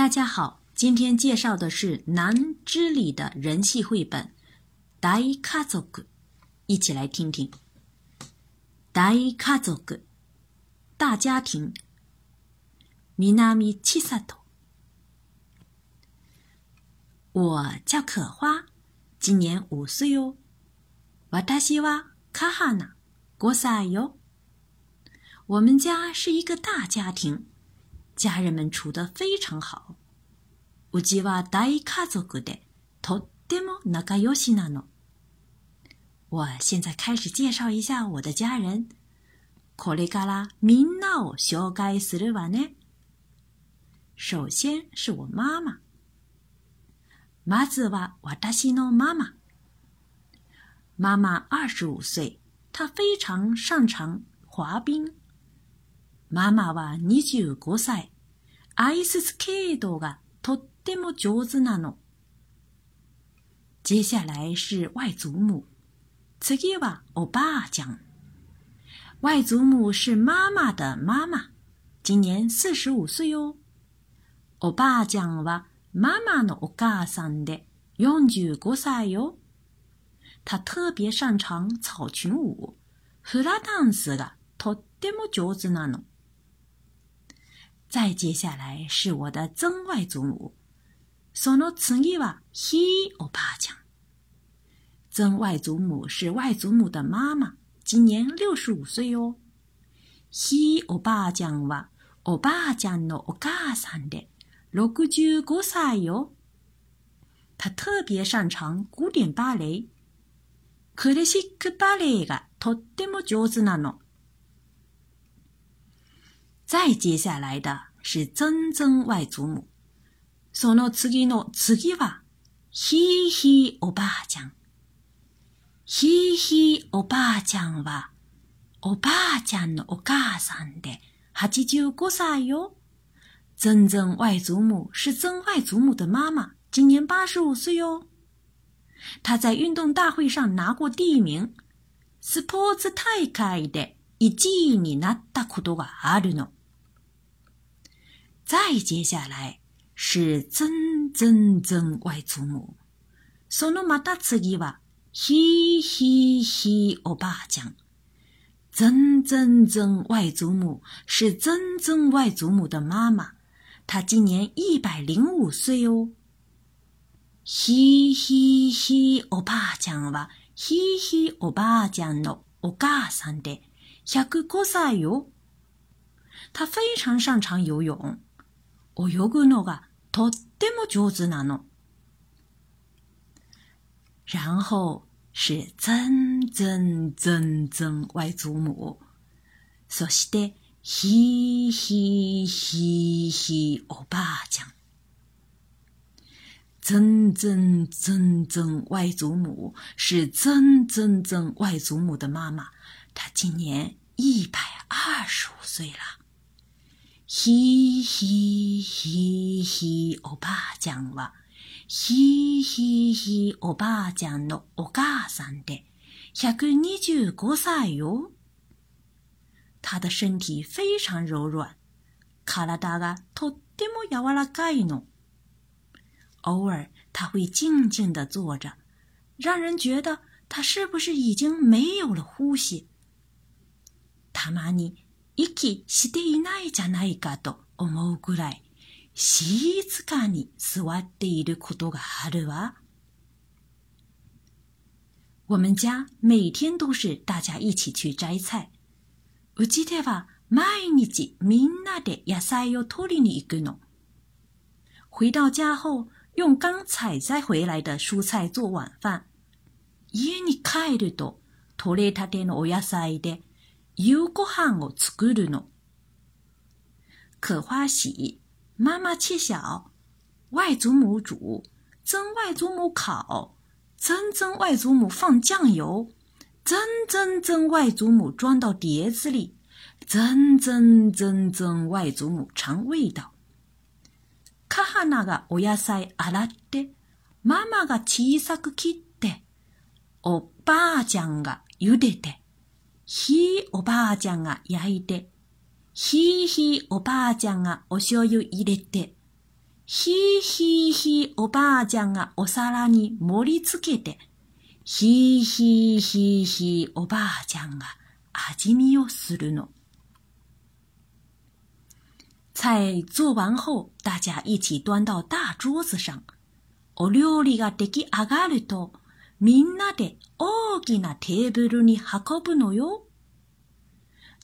大家好，今天介绍的是南之里的人气绘本《大家族》，一起来听听。大家族，大家庭。南七萨头，我叫可花，今年五岁哦。私はカハナ、五歳よ。我们家是一个大家庭。 家人们处得非常好。うちは大家族でとっても仲良しなの。我现在开始介绍一下我的家人。これからみんなを紹介するわね。首先是我妈妈。まずは私の妈妈。妈妈二十五岁，她非常擅长滑冰。妈妈は二十五歳。 アイススケートがとっても上手なの。接下来是外祖母，次はおばあちゃん。外祖母是妈妈的妈妈，今年四十五岁哦。おばあちゃんは妈妈のお母さんで四十五歳よ。她特别擅长草裙舞，フラダンスがとっても上手なの。再接下来是我的曾外祖母，その次はひいおばあちゃん。曾外祖母是外祖母的妈妈，今年六十五岁哦。ひいおばあちゃんはおばあちゃんのお母さんで六十五歳よ。他特别擅长古典芭蕾，クラシック芭蕾がとっても上手なの。 再接下来的是曾曾外祖母，その次の次はひいひいおばあちゃん。ひいひいおばあちゃんはおばあちゃんのお母さんで85歳よ。曾曾外祖母是曾外祖母的妈妈，今年八十五岁哟。她在运动大会上拿过第一名。スポーツ大会で1位になったことがあるの。再接下来是曾曾曾外祖母，そのまた次はひいひいひいおばあちゃん。曾曾曾外祖母是曾曾外祖母的妈妈，她今年一百零五岁哦。ひいひいひいおばあちゃんはひいひいおばあちゃんのお母さんで105歳よ。她非常擅长游泳。泳ぐのがとっても上手なの。然后是曾曾曾曾外祖母。そして、ひいひいひいひいおばあちゃん。曾曾曾曾外祖母是曾曾曾外祖母的妈妈，她今年一百二十五岁了。ひひひひおばあちゃんは、ひひひおばあちゃんのお母さんで、125歳よ。他的身体非常柔软，体がとっても柔らかいの。偶尔他会静静的坐着，让人觉得他是不是已经没有了呼吸。たまに息していないじゃないかと思うくらい静かに座っていることがあるわ。我们家每天都是大家一起去摘菜。うちでは毎日みんなで野菜を取りに行くの。回到家后，用刚采摘回来的蔬菜做晚饭。家に帰ると、取れたてのお野菜で夕ご飯を作るの。可花喜，妈妈切小，外祖母煮，曾外祖母烤，曾曾外祖母放酱油，曾曾曾外祖母装到碟子里，曾曾曾曾外祖母尝味道。カハナがお野菜洗って、ママが小さく切って、おばあちゃんが茹でて、 ひいおばあちゃんが焼いて、ひいひいおばあちゃんがお醤油入れて、ひいひいひいおばあちゃんがお皿に盛り付けて、ひいひいひいひいおばあちゃんが味見をするの。菜做完后，大家一起端到大桌子上。お料理が出来上がると、みんなで大きなテーブルに運ぶのよ。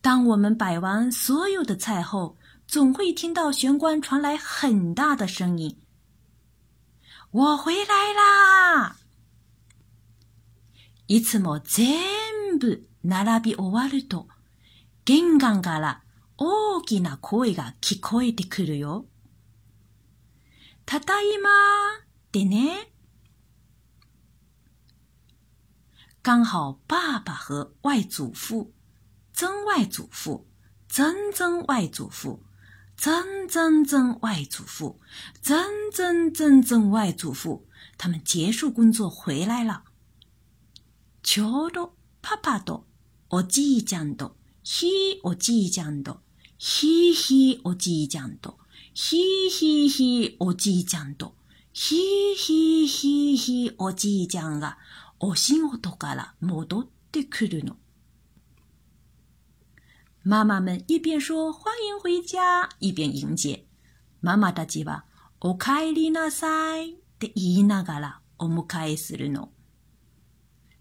当我们摆完所有的菜后，总会听到玄关传来很大的声音：“我回来啦！”いつも全部並び終わると、玄関から大きな声が聞こえてくるよ。ただいまってね。刚好爸爸和外祖父、曾外祖父、曾曾外祖父、曾曾曾外祖父、曾曾曾曾外祖父他们结束工作回来了。ちょうどパパとおじいちゃんとひいおじいちゃんとひいひいおじいちゃんとひいひいひいおじいちゃんとひいひいひいひいおじいちゃんがお仕事から戻ってくるの。妈妈们一边说欢迎回家，一边迎接。ママたちはお帰りなさいって言いながらお迎えするの。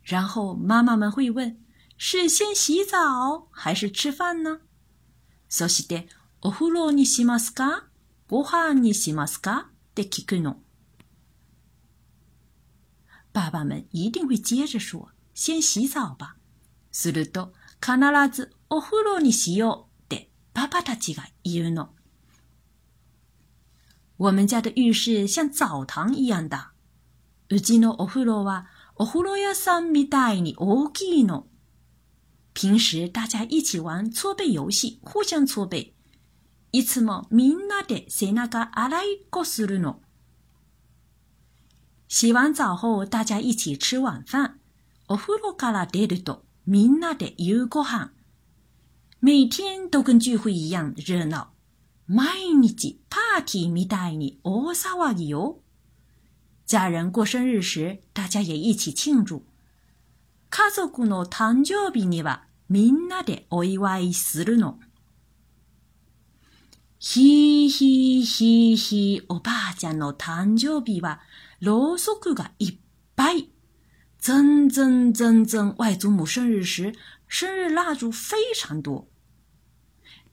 然后妈妈们会问：是先洗澡还是吃饭呢？そしてお風呂にしますか？ご飯にしますか？って聞くの。爸爸们一定会接着说：“先洗澡吧。”すると必ずお風呂にしようってパパたちが言うの。我们家的浴室像澡堂一样大。うちのお風呂はお風呂屋さんみたいに大きいの。平时大家一起玩搓背游戏，互相搓背。いつもみんなで背中洗いっこするの。 洗完澡后，大家一起吃晚饭。お風呂から出るとみんなで夕ご飯。每天都跟聚会一样热闹。毎日パーティーみたいに大騒ぎよ。家人过生日时，大家也一起庆祝。家族の誕生日にはみんなでお祝いするの。 ひーひーひーひー、おばあちゃんの誕生日は、ろうそくがいっぱい。ぜんぜんぜんぜん、外祖母生日时、生日蜡烛非常多。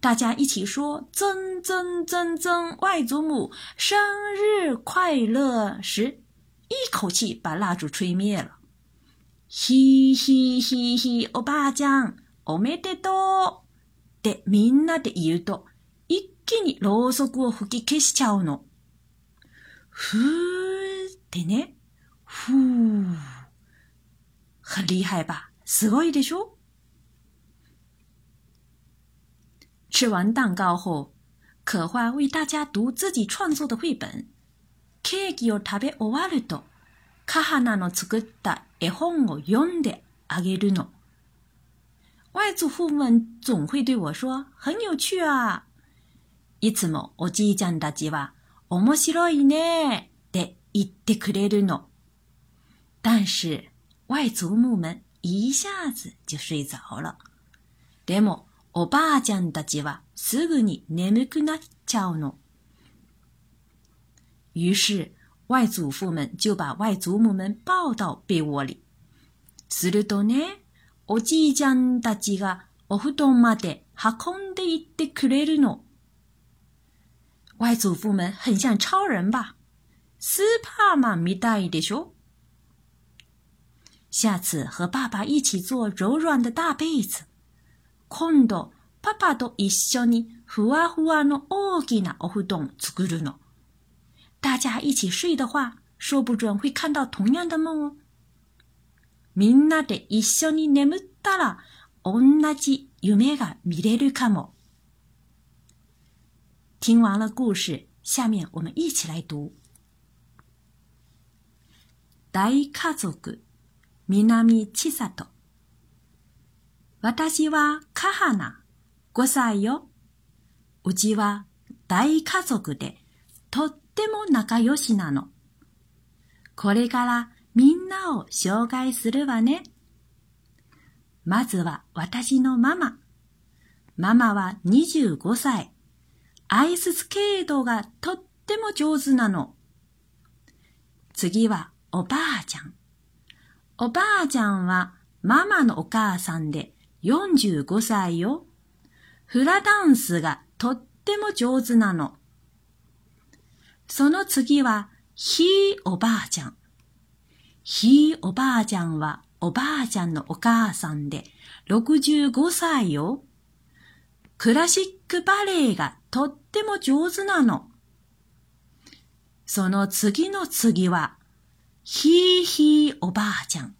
大家一起说，曾曾曾曾外祖母生日快乐时，一口气把蜡烛吹灭了。嘻嘻嘻嘻，おばあちゃん、おめでとう。でみんなで言うと、気にろうそくを吹き消しちゃうの。ふーってね。ふー。很厉害吧？すごいでしょ？吃完蛋糕后，可花为大家读自己创作的绘本。ケーキを食べ終わると、カハナの作った絵本を読んであげるの。外祖父们总会对我说：“很有趣啊！”いつもおじいちゃんたちは面白いねって言ってくれるの。但是外祖母们一下子就睡着了。でもおばあちゃんたちはすぐに眠くなっちゃうの。于是外祖父们就把外祖母们抱到被窝里。するとね、おじいちゃんたちがお布団まで運んでいってくれるの。外祖父们很像超人吧？スーパーマンみたいでしょ？下次和爸爸一起做柔软的大被子。今度パパと一緒にふわふわの大きなお布団作るの。大家一起睡的话，说不准会看到同样的梦哦。みんなで一緒に眠ったら、同じ夢が見れるかも。 听完了故事，下面我们一起来读。大家族、南千里。私はカハナ、5歳よ。うちは大家族で、とってっても仲良しなの。これからみんなを紹介するわね。まずは私のママ。ママは25歳。アイススケートがとっても上手なの。次はおばあちゃん。おばあちゃんはママのお母さんで45歳よ。フラダンスがとっても上手なの。その次はひいおばあちゃん。ひいおばあちゃんはおばあちゃんのお母さんで65歳よ。クラシックバレエがとっても上手なの。その次の次は、ひいひいおばあちゃん。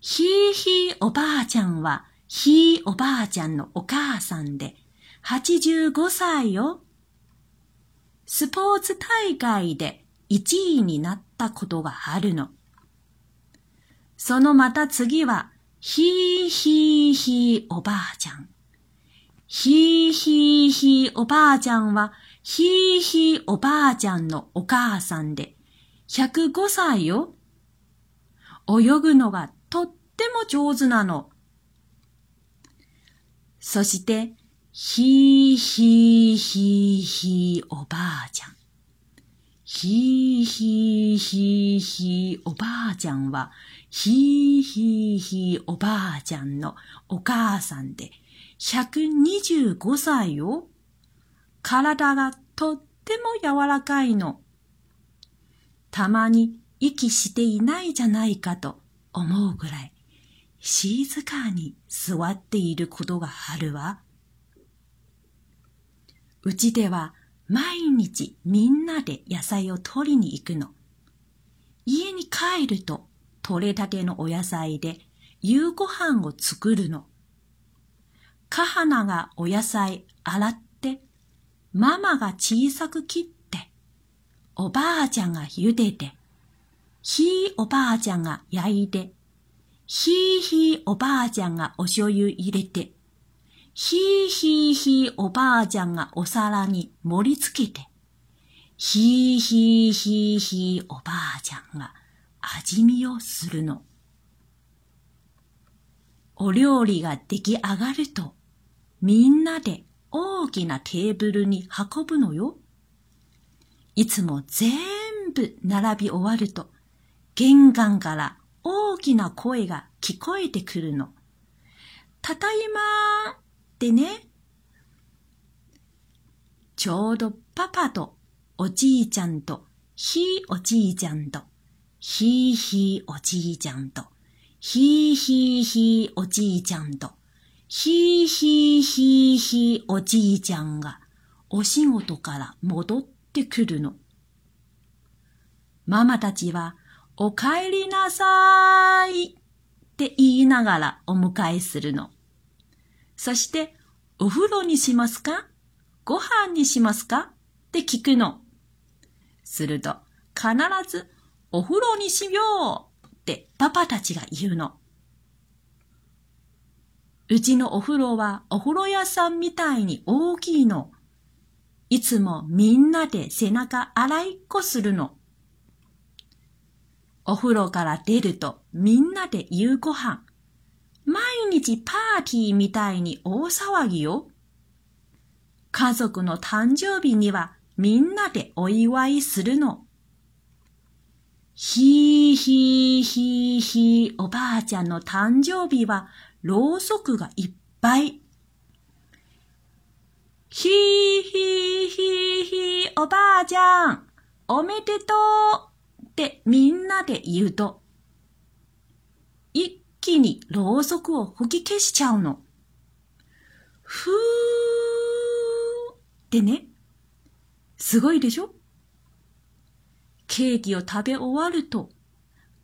ひいひいおばあちゃんは、ひいおばあちゃんのお母さんで、85歳よ。スポーツ大会で1位になったことがあるの。そのまた次は、ひいひいひいおばあちゃん。ひーひーひーおばあちゃんは、ひーひーおばあちゃんのお母さんで、105歳よ。泳ぐのがとっても上手なの。そして、ひーひーひーひーおばあちゃん。ひいひいひいひいおばあちゃんは、ひいひいひいおばあちゃんのお母さんで、125歳よ。体がとっても柔らかいの。たまに息していないじゃないかと思うぐらい静かに座っていることがあるわ。うちでは毎日みんなで野菜を取りに行くの。家に帰ると取れたてのお野菜で夕ご飯を作るの。母花がお野菜洗って、ママが小さく切って、おばあちゃんが茹でて、ひいおばあちゃんが焼いて、ひいひいおばあちゃんがお醤油入れて、ひいひいひいおばあちゃんがお皿に盛り付けて、ひいひいひいひいおばあちゃんが味見をするの。お料理が出来上がると、みんなで大きなテーブルに運ぶのよ。いつも全部並び終わると、玄関から大きな声が聞こえてくるの。ただいまーってね。ちょうどパパとおじいちゃんとひいおじいちゃんとひいひいおじいちゃんとひいひいひいおじいちゃんとひいひいひいひいおじいちゃんがお仕事から戻ってくるの。ママたちはお帰りなさいって言いながらお迎えするの。そして、お風呂にしますか？ご飯にしますか？って聞くの。すると、必ずお風呂にしようってパパたちが言うの。うちのお風呂はお風呂屋さんみたいに大きいの。いつもみんなで背中洗いっこするの。お風呂から出るとみんなで夕ご飯。毎日パーティーみたいに大騒ぎよ。家族の誕生日にはみんなでお祝いするの。ひーひーひーひーおばあちゃんの誕生日はろうそくがいっぱい。ひーひーひーひーおばあちゃんおめでとうってみんなで言うと、一気にろうそくを吹き消しちゃうの。ふーってね。すごいでしょ？ケーキを食べ終わると、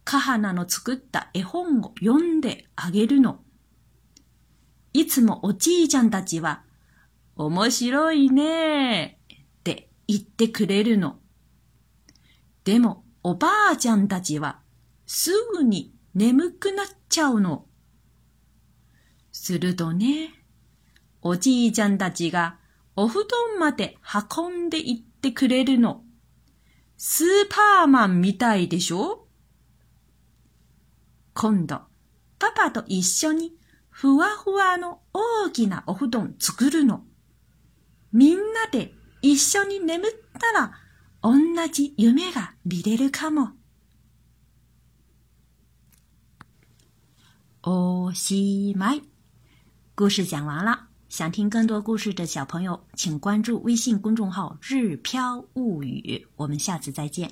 カハナの作った絵本を読んであげるの。いつもおじいちゃんたちは、面白いねーって言ってくれるの。でも、おばあちゃんたちはすぐに眠くなっちゃうの。するとね、おじいちゃんたちがお布団まで運んでいってくれるの。スーパーマンみたいでしょ？今度、パパと一緒にふわふわの大きなお布団作るの。みんなで一緒に眠ったら、同じ夢が見れるかも。おしまい。故事讲完了。想听更多故事的小朋友，请关注微信公众号“日飘物语”。我们下次再见。